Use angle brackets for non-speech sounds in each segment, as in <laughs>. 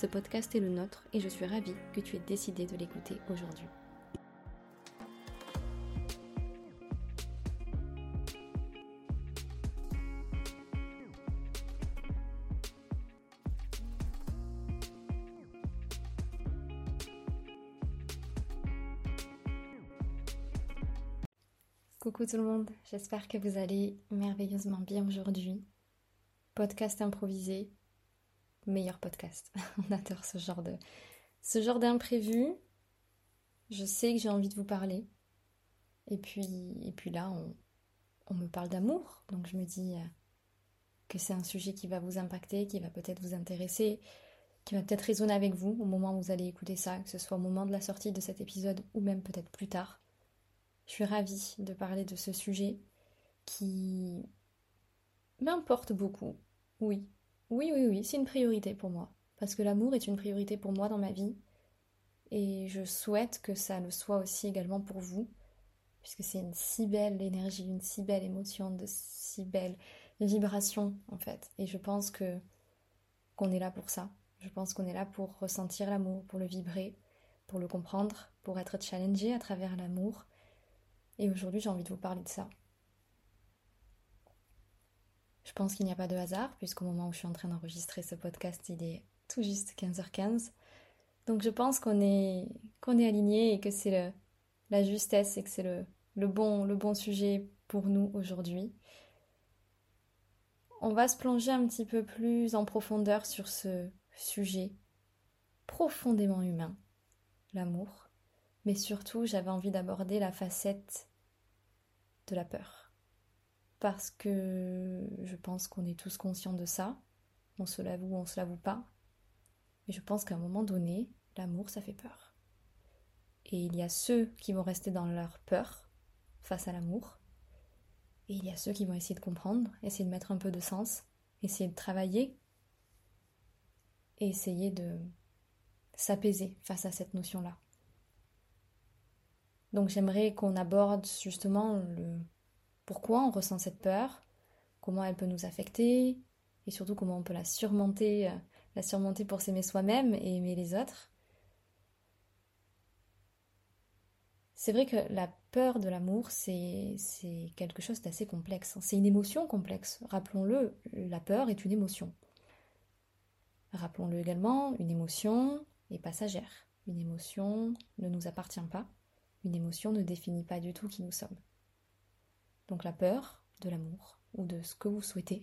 Ce podcast est le nôtre et je suis ravie que tu aies décidé de l'écouter aujourd'hui. Coucou tout le monde, j'espère que vous allez merveilleusement bien aujourd'hui. Podcast improvisé, meilleur podcast. <laughs> On adore ce genre de ce genre d'imprévu. Je sais que j'ai envie de vous parler. Et puis et puis là on, on me parle d'amour, donc je me dis euh, que c'est un sujet qui va vous impacter, qui va peut-être vous intéresser, qui va peut-être résonner avec vous au moment où vous allez écouter ça, que ce soit au moment de la sortie de cet épisode ou même peut-être plus tard. Je suis ravie de parler de ce sujet qui m'importe beaucoup. Oui, oui, oui, oui, c'est une priorité pour moi. Parce que l'amour est une priorité pour moi dans ma vie. Et je souhaite que ça le soit aussi également pour vous. Puisque c'est une si belle énergie, une si belle émotion, de si belles vibrations en fait. Et je pense que qu'on est là pour ça. Je pense qu'on est là pour ressentir l'amour, pour le vibrer, pour le comprendre, pour être challengé à travers l'amour. Et aujourd'hui j'ai envie de vous parler de ça. Je pense qu'il n'y a pas de hasard, puisqu'au moment où je suis en train d'enregistrer ce podcast, il est tout juste 15h15. Donc je pense qu'on est, qu'on est aligné et que c'est la justesse et que c'est le, le, bon, le bon sujet pour nous aujourd'hui. On va se plonger un petit peu plus en profondeur sur ce sujet profondément humain, l'amour. Mais surtout, j'avais envie d'aborder la facette de la peur parce que je pense qu'on est tous conscients de ça. On se l'avoue ou on se l'avoue pas. Mais je pense qu'à un moment donné, l'amour, ça fait peur. Et il y a ceux qui vont rester dans leur peur face à l'amour. Et il y a ceux qui vont essayer de comprendre, essayer de mettre un peu de sens, essayer de travailler et essayer de s'apaiser face à cette notion-là. Donc j'aimerais qu'on aborde justement le, pourquoi on ressent cette peur, comment elle peut nous affecter, et surtout comment on peut la surmonter, euh, la surmonter pour s'aimer soi-même et aimer les autres. C'est vrai que la peur de l'amour, c'est quelque chose d'assez complexe. C'est une émotion complexe. Rappelons-le, la peur est une émotion. Rappelons-le également, une émotion est passagère. Une émotion ne nous appartient pas. Une émotion ne définit pas du tout qui nous sommes. Donc la peur de l'amour ou de ce que vous souhaitez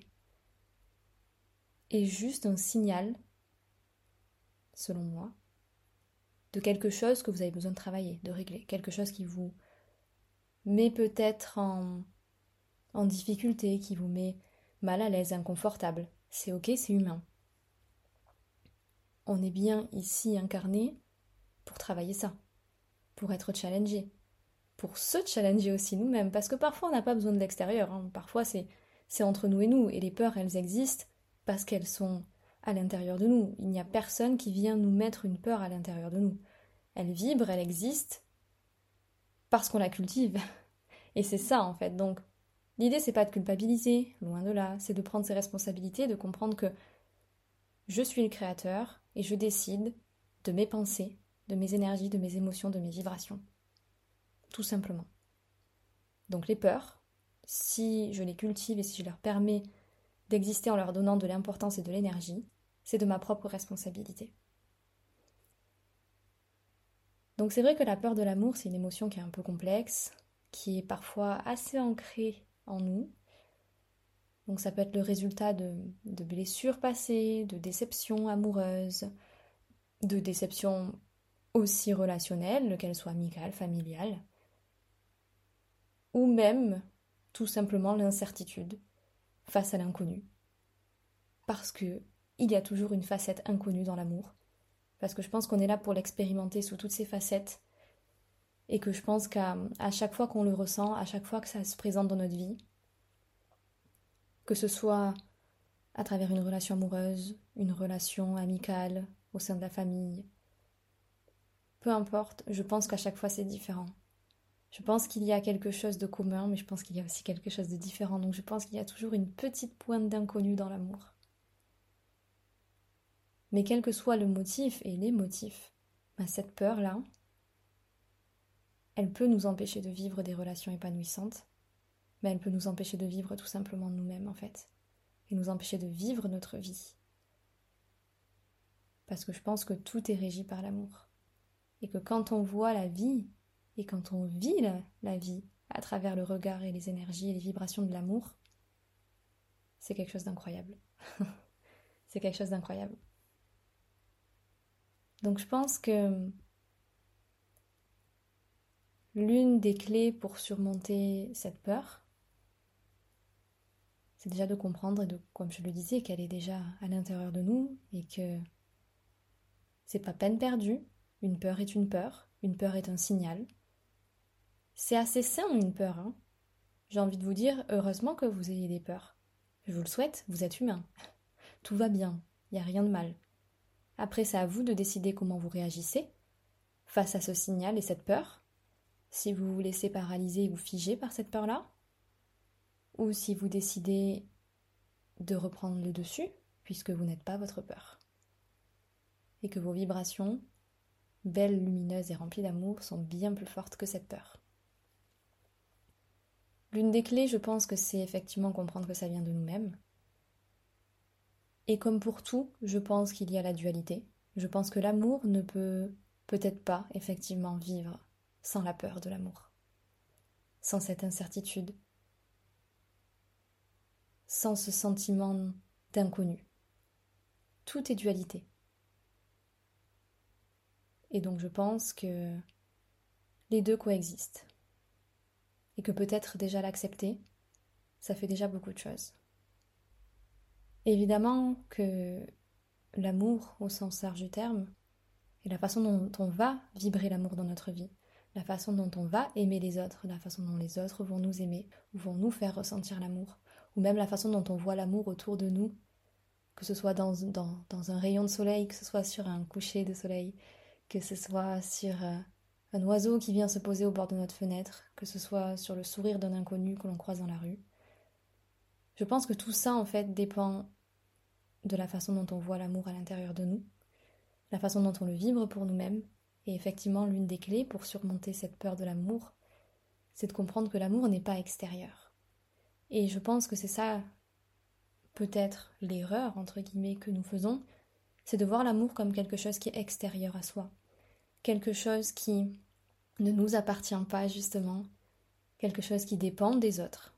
est juste un signal, selon moi, de quelque chose que vous avez besoin de travailler, de régler, quelque chose qui vous met peut-être en, difficulté, qui vous met mal à l'aise, inconfortable. C'est ok, c'est humain. On est bien ici incarné pour travailler ça, pour être challengé, pour se challenger aussi nous-mêmes, parce que parfois on n'a pas besoin de l'extérieur, hein. parfois c'est, entre nous et nous, et les peurs elles existent parce qu'elles sont à l'intérieur de nous. Il n'y a personne qui vient nous mettre une peur à l'intérieur de nous. Elle vibre, elle existe parce qu'on la cultive. Et c'est ça en fait. Donc l'idée c'est pas de culpabiliser, loin de là, c'est de prendre ses responsabilités, de comprendre que je suis le créateur et je décide de mes pensées, de mes énergies, de mes émotions, de mes vibrations tout simplement. Donc les peurs, si je les cultive et si je leur permets d'exister en leur donnant de l'importance et de l'énergie, c'est de ma propre responsabilité. Donc c'est vrai que la peur de l'amour, c'est une émotion qui est un peu complexe, qui est parfois assez ancrée en nous. Donc ça peut être le résultat de, blessures passées, de déceptions amoureuses, de déceptions aussi relationnelles, qu'elles soient amicales, familiales ou même tout simplement l'incertitude face à l'inconnu. Parce que il y a toujours une facette inconnue dans l'amour, parce que je pense qu'on est là pour l'expérimenter sous toutes ses facettes, et que je pense qu'à chaque fois qu'on le ressent, à chaque fois que ça se présente dans notre vie, que ce soit à travers une relation amoureuse, une relation amicale, au sein de la famille, peu importe, je pense qu'à chaque fois c'est différent. Je pense qu'il y a quelque chose de commun, mais je pense qu'il y a aussi quelque chose de différent. Donc je pense qu'il y a toujours une petite pointe d'inconnu dans l'amour. Mais quel que soit le motif et les motifs, ben, cette peur-là, elle peut nous empêcher de vivre des relations épanouissantes, mais elle peut nous empêcher de vivre tout simplement nous-mêmes en fait, et nous empêcher de vivre notre vie. Parce que je pense que tout est régi par l'amour. Et que quand on voit la vie, et quand on vit la, vie à travers le regard et les énergies et les vibrations de l'amour, c'est quelque chose d'incroyable. <laughs> c'est quelque chose d'incroyable. Donc je pense que l'une des clés pour surmonter cette peur, c'est déjà de comprendre, et de, comme je le disais, qu'elle est déjà à l'intérieur de nous et que c'est pas peine perdue. Une peur est une peur, une peur est un signal. C'est assez sain une peur. Hein J'ai envie de vous dire, heureusement que vous ayez des peurs. Je vous le souhaite, vous êtes humain. <laughs> Tout va bien, il n'y a rien de mal. Après, c'est à vous de décider comment vous réagissez face à ce signal et cette peur. Si vous vous laissez paralyser ou figer par cette peur-là, ou si vous décidez de reprendre le dessus, puisque vous n'êtes pas votre peur. Et que vos vibrations, belles, lumineuses et remplies d'amour, sont bien plus fortes que cette peur. L'une des clés, je pense que c'est effectivement comprendre que ça vient de nous-mêmes, et comme pour tout, je pense qu'il y a la dualité. Je pense que l'amour ne peut peut-être pas effectivement vivre sans la peur de l'amour, sans cette incertitude, sans ce sentiment d'inconnu. Tout est dualité. Et donc je pense que les deux coexistent. Et que peut-être déjà l'accepter, ça fait déjà beaucoup de choses. Évidemment que l'amour au sens large du terme, et la façon dont on va vibrer l'amour dans notre vie, la façon dont on va aimer les autres, la façon dont les autres vont nous aimer, ou vont nous faire ressentir l'amour, ou même la façon dont on voit l'amour autour de nous, que ce soit dans, dans, un rayon de soleil, que ce soit sur un coucher de soleil, que ce soit sur euh, un oiseau qui vient se poser au bord de notre fenêtre, que ce soit sur le sourire d'un inconnu que l'on croise dans la rue. Je pense que tout ça, en fait, dépend de la façon dont on voit l'amour à l'intérieur de nous, la façon dont on le vibre pour nous-mêmes, et effectivement l'une des clés pour surmonter cette peur de l'amour, c'est de comprendre que l'amour n'est pas extérieur. Et je pense que c'est ça peut-être l'erreur, entre guillemets, que nous faisons, c'est de voir l'amour comme quelque chose qui est extérieur à soi, quelque chose qui ne nous appartient pas justement, quelque chose qui dépend des autres.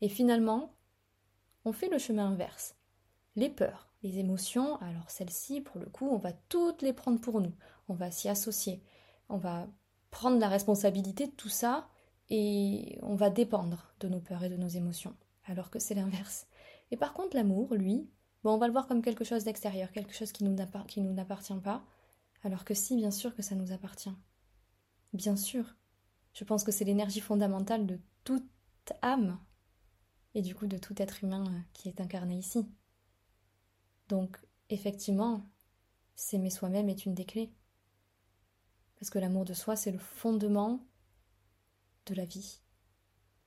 Et finalement, on fait le chemin inverse les peurs, les émotions, alors celles-ci, pour le coup, on va toutes les prendre pour nous, on va s'y associer, on va prendre la responsabilité de tout ça et on va dépendre de nos peurs et de nos émotions, alors que c'est l'inverse. Et par contre, l'amour, lui, on va le voir comme quelque chose d'extérieur, quelque chose qui nous n'appartient pas, alors que si, bien sûr que ça nous appartient. Bien sûr. Je pense que c'est l'énergie fondamentale de toute âme, et du coup de tout être humain euh, qui est incarné ici. Donc, effectivement, s'aimer soi-même est une des clés. Parce que l'amour de soi, c'est le fondement de la vie,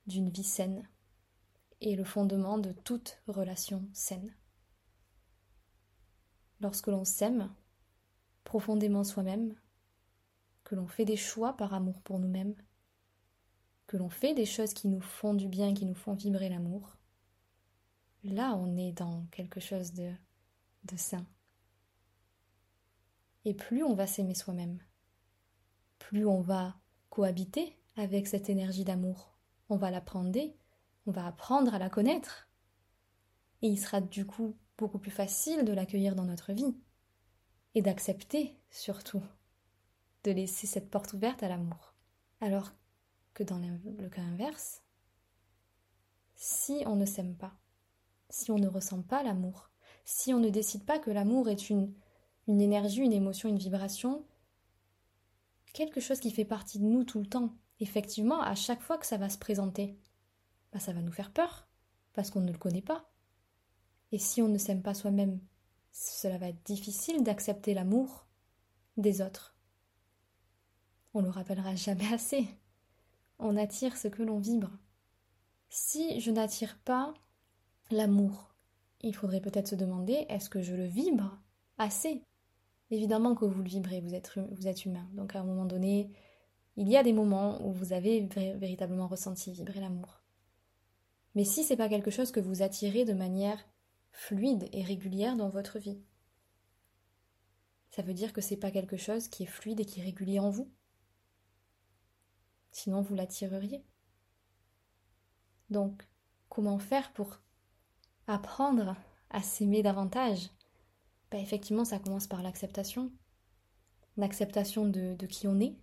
d'une vie saine, et le fondement de toute relation saine. Lorsque l'on s'aime profondément soi-même, que l'on fait des choix par amour pour nous-mêmes, que l'on fait des choses qui nous font du bien, qui nous font vibrer l'amour, là on est dans quelque chose de de sain. Et plus on va s'aimer soi-même, plus on va cohabiter avec cette énergie d'amour. On va l'apprendre, on va apprendre à la connaître. Et il sera du coup beaucoup plus facile de l'accueillir dans notre vie. Et d'accepter, surtout, de laisser cette porte ouverte à l'amour. Alors que dans le cas inverse, si on ne s'aime pas, si on ne ressent pas l'amour, si on ne décide pas que l'amour est une, énergie, une émotion, une vibration, quelque chose qui fait partie de nous tout le temps. Effectivement, à chaque fois que ça va se présenter, bah, ça va nous faire peur, parce qu'on ne le connaît pas. Et si on ne s'aime pas soi-même, cela va être difficile d'accepter l'amour des autres. On le rappellera jamais assez. On attire ce que l'on vibre. Si je n'attire pas l'amour, il faudrait peut-être se demander est-ce que je le vibre assez? Évidemment que vous le vibrez, vous êtes, humain. Donc à un moment donné, il y a des moments où vous avez véritablement ressenti vibrer l'amour. Mais si c'est pas quelque chose que vous attirez de manière fluide et régulière dans votre vie, ça veut dire que c'est pas quelque chose qui est fluide et qui est régulier en vous. Sinon vous l'attireriez. Donc, comment faire pour apprendre à s'aimer davantage? Bah, Effectivement, ça commence par l'acceptation. L'acceptation de, de qui on est,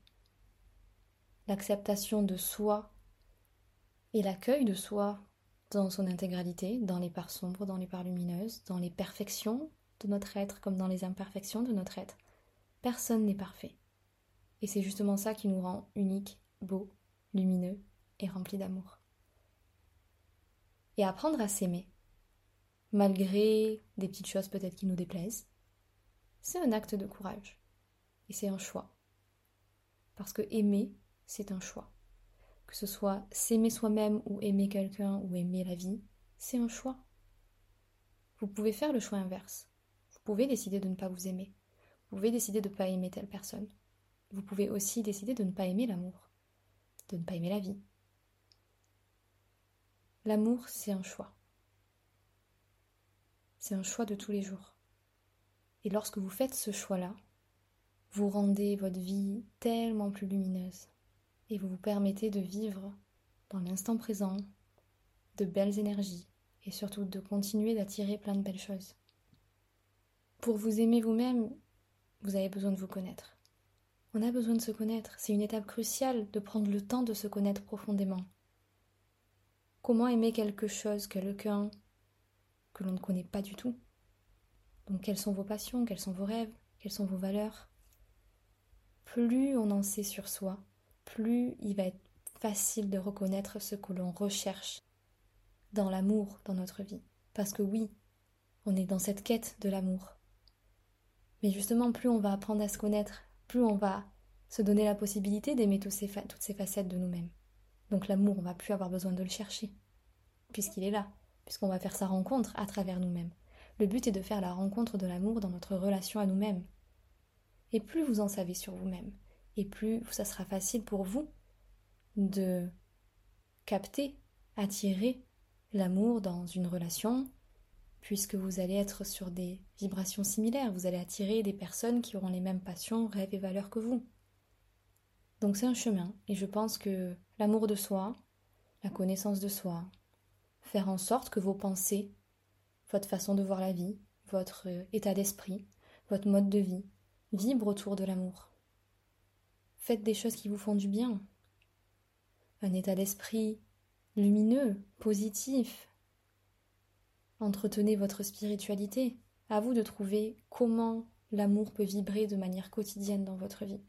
l'acceptation de soi et l'accueil de soi dans son intégralité, dans les parts sombres, dans les parts lumineuses, dans les perfections de notre être comme dans les imperfections de notre être. Personne n'est parfait. Et c'est justement ça qui nous rend uniques, beaux, lumineux et remplis d'amour et apprendre à s'aimer, malgré des petites choses peut-être qui nous déplaisent, c'est un acte de courage. Et c'est un choix. Parce que aimer, c'est un choix. Que ce soit s'aimer soi-même ou aimer quelqu'un ou aimer la vie, c'est un choix. Vous pouvez faire le choix inverse. Vous pouvez décider de ne pas vous aimer. Vous pouvez décider de ne pas aimer telle personne. Vous pouvez aussi décider de ne pas aimer l'amour, de ne pas aimer la vie, L'amour, c'est un choix. C'est un choix de tous les jours. Et lorsque vous faites ce choix-là, vous rendez votre vie tellement plus lumineuse et vous vous permettez de vivre dans l'instant présent de belles énergies et surtout de continuer d'attirer plein de belles choses. Pour vous aimer vous-même, vous avez besoin de vous connaître. On a besoin de se connaître. C'est une étape cruciale de prendre le temps de se connaître profondément. Comment aimer quelque chose, quelqu'un que l'on ne connaît pas du tout? Donc quelles sont vos passions, quels sont vos rêves, quelles sont vos valeurs? Plus on en sait sur soi, plus il va être facile de reconnaître ce que l'on recherche dans l'amour dans notre vie. Parce que oui, on est dans cette quête de l'amour. Mais justement, plus on va apprendre à se connaître, plus on va se donner la possibilité d'aimer toutes ces, facettes de nous-mêmes. Donc l'amour, on va plus avoir besoin de le chercher, puisqu'il est là, puisqu'on va faire sa rencontre à travers nous-mêmes. Le but est de faire la rencontre de l'amour dans notre relation à nous-mêmes. Et plus vous en savez sur vous-même, et plus ça sera facile pour vous de capter, attirer l'amour dans une relation, puisque vous allez être sur des vibrations similaires, vous allez attirer des personnes qui auront les mêmes passions, rêves et valeurs que vous. Donc c'est un chemin, et je pense que l'amour de soi, la connaissance de soi, faire en sorte que vos pensées, votre façon de voir la vie, votre euh, état d'esprit, votre mode de vie, vibrent autour de l'amour. Faites des choses qui vous font du bien. Un état d'esprit lumineux, positif. Entretenez votre spiritualité. À vous de trouver comment l'amour peut vibrer de manière quotidienne dans votre vie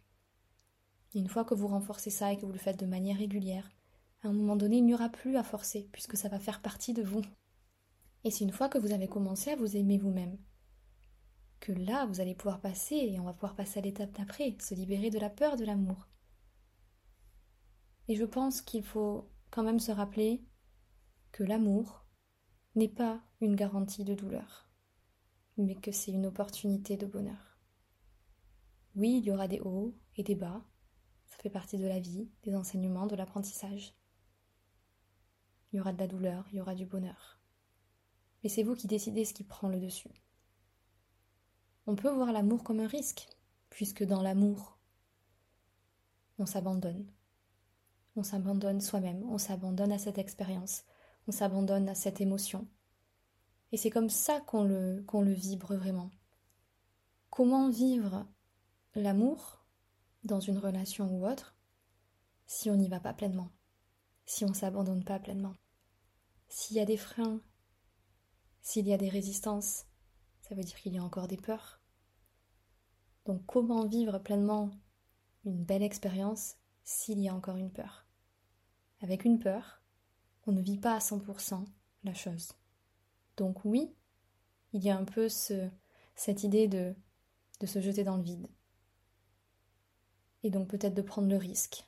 une fois que vous renforcez ça et que vous le faites de manière régulière, à un moment donné, il n'y aura plus à forcer, puisque ça va faire partie de vous. Et c'est une fois que vous avez commencé à vous aimer vous-même, que là, vous allez pouvoir passer, et on va pouvoir passer à l'étape d'après, se libérer de la peur de l'amour. Et je pense qu'il faut quand même se rappeler que l'amour n'est pas une garantie de douleur, mais que c'est une opportunité de bonheur. Oui, il y aura des hauts et des bas, ça fait partie de la vie, des enseignements, de l'apprentissage. Il y aura de la douleur, il y aura du bonheur. Mais c'est vous qui décidez ce qui prend le dessus. On peut voir l'amour comme un risque, puisque dans l'amour, on s'abandonne. On s'abandonne soi-même, on s'abandonne à cette expérience, on s'abandonne à cette émotion. Et c'est comme ça qu'on le, vibre vraiment. Comment vivre l'amour dans une relation ou autre si on n'y va pas pleinement, si on ne s'abandonne pas pleinement? S'il y a des freins, s'il y a des résistances, ça veut dire qu'il y a encore des peurs. Donc comment vivre pleinement une belle expérience s'il y a encore une peur? Avec une peur, on ne vit pas à 100% la chose. Donc oui, il y a un peu ce, cette idée de, de se jeter dans le vide. Et donc peut-être de prendre le risque,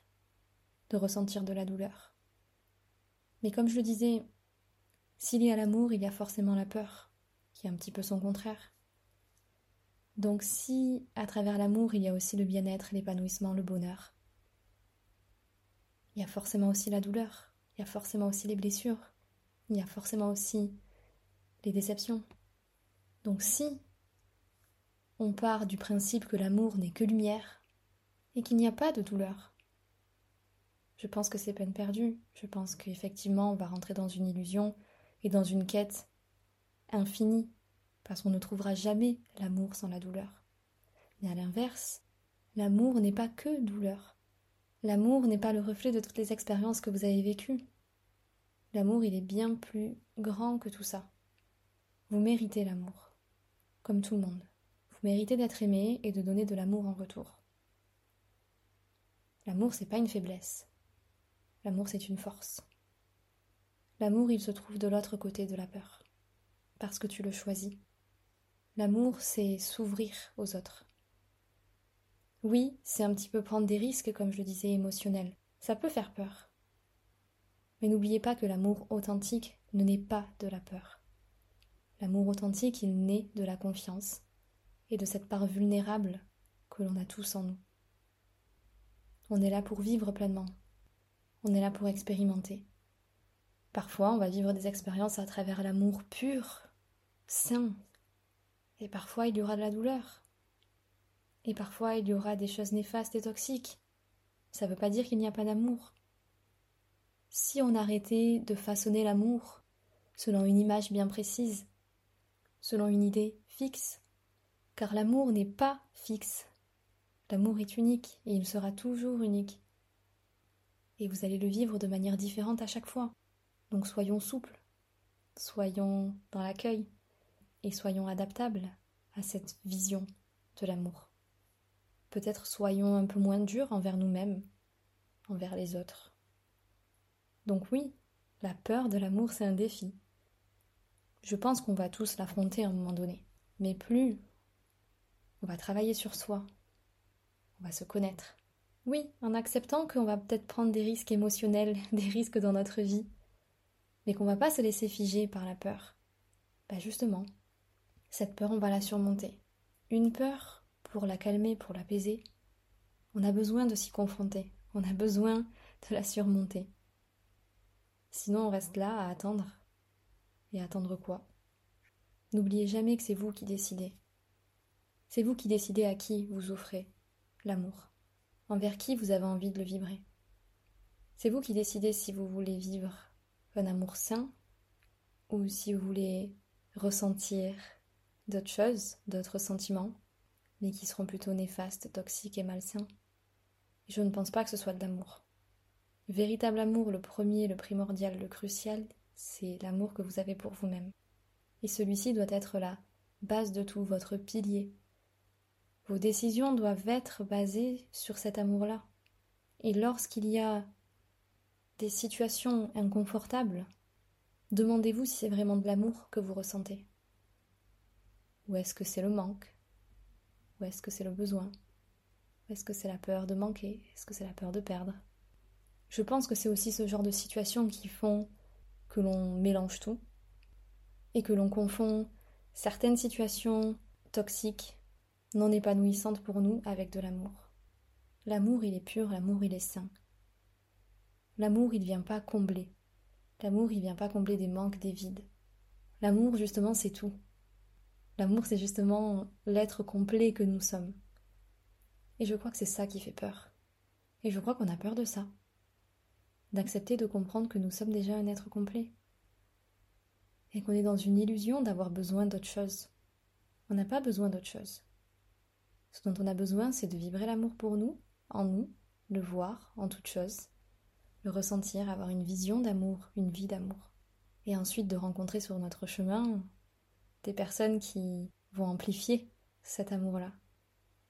de ressentir de la douleur. Mais comme je le disais, s'il y a l'amour, il y a forcément la peur, qui est un petit peu son contraire. Donc si à travers l'amour, il y a aussi le bien-être, l'épanouissement, le bonheur, il y a forcément aussi la douleur, il y a forcément aussi les blessures, il y a forcément aussi les déceptions. Donc si on part du principe que l'amour n'est que lumière et qu'il n'y a pas de douleur, je pense que c'est peine perdue. Je pense qu'effectivement on va rentrer dans une illusion et dans une quête infinie parce qu'on ne trouvera jamais l'amour sans la douleur. Mais à l'inverse, l'amour n'est pas que douleur. L'amour n'est pas le reflet de toutes les expériences que vous avez vécues. L'amour, il est bien plus grand que tout ça. Vous méritez l'amour, comme tout le monde. Vous méritez d'être aimé et de donner de l'amour en retour. L'amour, c'est pas une faiblesse. L'amour, c'est une force. L'amour, il se trouve de l'autre côté de la peur, parce que tu le choisis. L'amour, c'est s'ouvrir aux autres. Oui, c'est un petit peu prendre des risques, comme je le disais, émotionnels. Ça peut faire peur. Mais n'oubliez pas que l'amour authentique ne naît pas de la peur. L'amour authentique, il naît de la confiance et de cette part vulnérable que l'on a tous en nous. On est là pour vivre pleinement. On est là pour expérimenter. Parfois, on va vivre des expériences à travers l'amour pur, sain, et parfois, il y aura de la douleur. Et parfois, il y aura des choses néfastes et toxiques. Ça ne veut pas dire qu'il n'y a pas d'amour. Si on arrêtait de façonner l'amour selon une image bien précise, selon une idée fixe, car l'amour n'est pas fixe. L'amour est unique et il sera toujours unique. Et vous allez le vivre de manière différente à chaque fois. Donc soyons souples, soyons dans l'accueil, et soyons adaptables à cette vision de l'amour. Peut-être soyons un peu moins durs envers nous-mêmes, envers les autres. Donc oui, la peur de l'amour, c'est un défi. Je pense qu'on va tous l'affronter à un moment donné. Mais plus on va travailler sur soi, on va se connaître. Oui, en acceptant qu'on va peut-être prendre des risques émotionnels, <laughs> des risques dans notre vie, mais qu'on va pas se laisser figer par la peur. Bah justement, cette peur, on va la surmonter. Une peur, pour la calmer, pour l'apaiser, on a besoin de s'y confronter, on a besoin de la surmonter. Sinon, on reste là à attendre. Et attendre quoi? N'oubliez jamais que c'est vous qui décidez. C'est vous qui décidez à qui vous offrez l'amour, envers qui vous avez envie de le vibrer. C'est vous qui décidez si vous voulez vivre un amour sain ou si vous voulez ressentir d'autres choses, d'autres sentiments, mais qui seront plutôt néfastes, toxiques et malsains. je ne pense pas que ce soit de l'amour. Le véritable amour, le premier, le primordial, le crucial, c'est l'amour que vous avez pour vous-même. Et celui-ci doit être la base de tout, votre pilier. Vos décisions doivent être basées sur cet amour-là. Et lorsqu'il y a des situations inconfortables, demandez-vous si c'est vraiment de l'amour que vous ressentez. Ou est-ce que c'est le manque? Ou est-ce que c'est le besoin? Ou est-ce que c'est la peur de manquer? Est-ce que c'est la peur de perdre? Je pense que c'est aussi ce genre de situations qui font que l'on mélange tout et que l'on confond certaines situations toxiques, non épanouissantes pour nous, avec de l'amour. L'amour, il est pur, l'amour, il est sain. L'amour, il ne vient pas combler. L'amour, il vient pas combler des manques, des vides. L'amour, justement, c'est tout. L'amour, c'est justement l'être complet que nous sommes. Et je crois que c'est ça qui fait peur. Et je crois qu'on a peur de ça. D'accepter de comprendre que nous sommes déjà un être complet. Et qu'on est dans une illusion d'avoir besoin d'autre chose. On n'a pas besoin d'autre chose. Ce dont on a besoin, c'est de vibrer l'amour pour nous, en nous, le voir en toute chose, le ressentir, avoir une vision d'amour, une vie d'amour. Et ensuite de rencontrer sur notre chemin des personnes qui vont amplifier cet amour-là.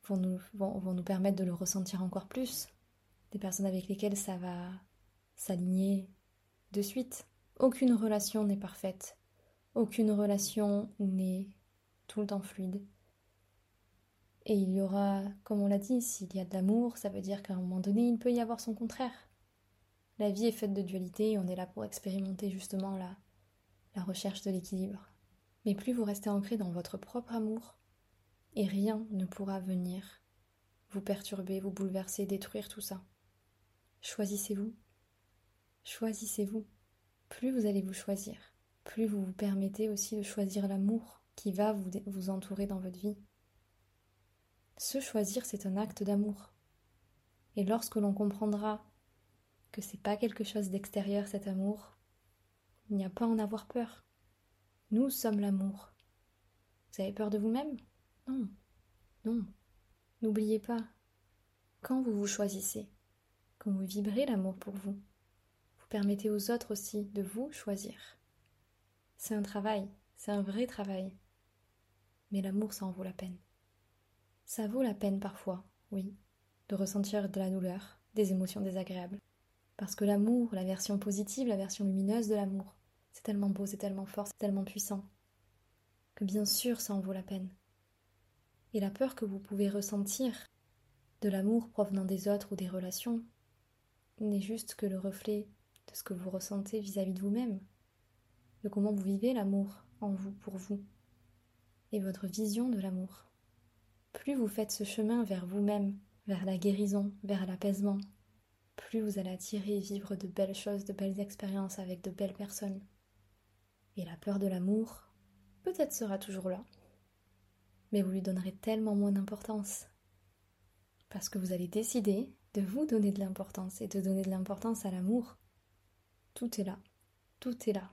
vont nous, vont, vont nous permettre de le ressentir encore plus. Des personnes avec lesquelles ça va s'aligner de suite. Aucune relation n'est parfaite. Aucune relation n'est tout le temps fluide. Et il y aura, comme on l'a dit, s'il y a de l'amour, ça veut dire qu'à un moment donné, il peut y avoir son contraire. La vie est faite de dualité et on est là pour expérimenter justement la, la recherche de l'équilibre. Mais plus vous restez ancré dans votre propre amour, et rien ne pourra venir vous perturber, vous bouleverser, détruire tout ça. Choisissez-vous. Choisissez-vous. Plus vous allez vous choisir, plus vous vous permettez aussi de choisir l'amour qui va vous, vous entourer dans votre vie. Se choisir, c'est un acte d'amour. Et lorsque l'on comprendra que c'est pas quelque chose d'extérieur cet amour, il n'y a pas à en avoir peur. Nous sommes l'amour. Vous avez peur de vous-même? Non. Non. N'oubliez pas, quand vous vous choisissez, quand vous vibrez l'amour pour vous, vous permettez aux autres aussi de vous choisir. C'est un travail, c'est un vrai travail. Mais l'amour, ça en vaut la peine. Ça vaut la peine parfois, oui, de ressentir de la douleur, des émotions désagréables. Parce que l'amour, la version positive, la version lumineuse de l'amour, c'est tellement beau, c'est tellement fort, c'est tellement puissant, que bien sûr ça en vaut la peine. Et la peur que vous pouvez ressentir de l'amour provenant des autres ou des relations n'est juste que le reflet de ce que vous ressentez vis-à-vis de vous-même, de comment vous vivez l'amour en vous, pour vous, et votre vision de l'amour. Plus vous faites ce chemin vers vous-même, vers la guérison, vers l'apaisement, plus vous allez attirer et vivre de belles choses, de belles expériences avec de belles personnes. Et la peur de l'amour, peut-être sera toujours là, mais vous lui donnerez tellement moins d'importance. Parce que vous allez décider de vous donner de l'importance et de donner de l'importance à l'amour. Tout est là, tout est là.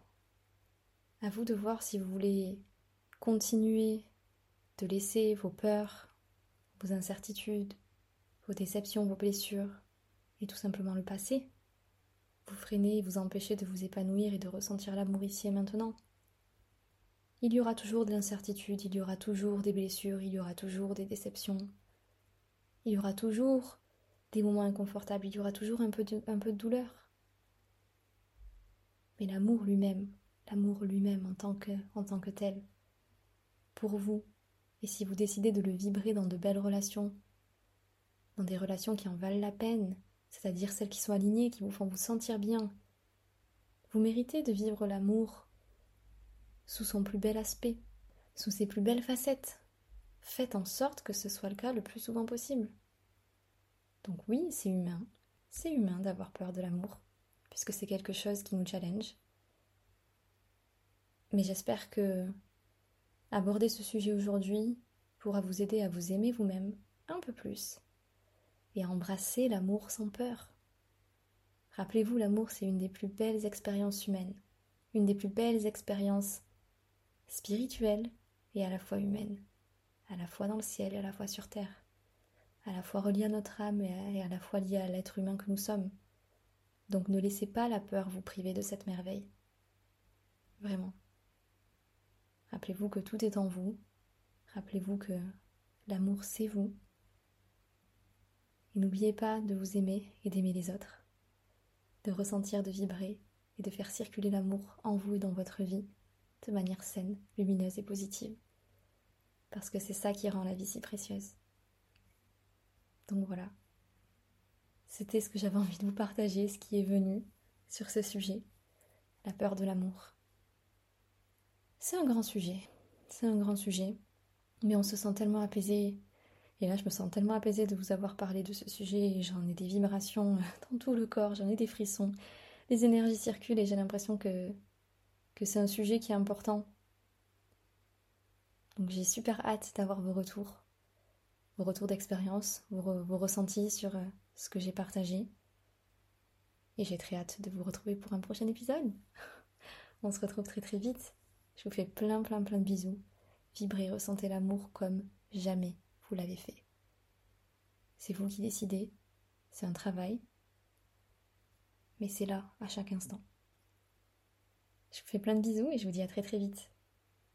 À vous de voir si vous voulez continuer de laisser vos peurs, vos incertitudes, vos déceptions, vos blessures, et tout simplement le passé, vous freinez et vous empêchez de vous épanouir et de ressentir l'amour ici et maintenant. Il y aura toujours de l'incertitude, il y aura toujours des blessures, il y aura toujours des déceptions, il y aura toujours des moments inconfortables, il y aura toujours un peu de, douleur. Mais l'amour lui-même, l'amour lui-même en tant que tel, pour vous, et si vous décidez de le vibrer dans de belles relations, dans des relations qui en valent la peine, c'est-à-dire celles qui sont alignées, qui vous font vous sentir bien. Vous méritez de vivre l'amour sous son plus bel aspect, sous ses plus belles facettes. Faites en sorte que ce soit le cas le plus souvent possible. Donc oui, c'est humain, c'est humain d'avoir peur de l'amour, puisque c'est quelque chose qui nous challenge. Mais j'espère que aborder ce sujet aujourd'hui pourra vous aider à vous aimer vous-même un peu plus et embrasser l'amour sans peur. Rappelez-vous, l'amour, c'est une des plus belles expériences humaines, une des plus belles expériences spirituelles et à la fois humaines, à la fois dans le ciel et à la fois sur terre, à la fois reliée à notre âme et à, la fois liée à l'être humain que nous sommes. Donc ne laissez pas la peur vous priver de cette merveille. Vraiment. Rappelez-vous que tout est en vous. Rappelez-vous que l'amour, c'est vous. Et n'oubliez pas de vous aimer et d'aimer les autres, de ressentir, de vibrer et de faire circuler l'amour en vous et dans votre vie de manière saine, lumineuse et positive. Parce que c'est ça qui rend la vie si précieuse. Donc voilà. C'était ce que j'avais envie de vous partager, ce qui est venu sur ce sujet, la peur de l'amour. C'est un grand sujet, c'est un grand sujet, mais on se sent tellement apaisé et là, je me sens tellement apaisée de vous avoir parlé de ce sujet. J'en ai des vibrations <laughs> dans tout le corps, j'en ai des frissons. Les énergies circulent et j'ai l'impression que, que c'est un sujet qui est important. Donc j'ai super hâte d'avoir vos retours, vos retours d'expérience, vos, vos, ressentis sur euh, ce que j'ai partagé. Et j'ai très hâte de vous retrouver pour un prochain épisode. <laughs> On se retrouve très très vite. Je vous fais plein plein plein de bisous. Vibrez, ressentez l'amour comme jamais vous l'avez fait. C'est vous qui décidez, c'est un travail, mais c'est là à chaque instant. Je vous fais plein de bisous et je vous dis à très très vite.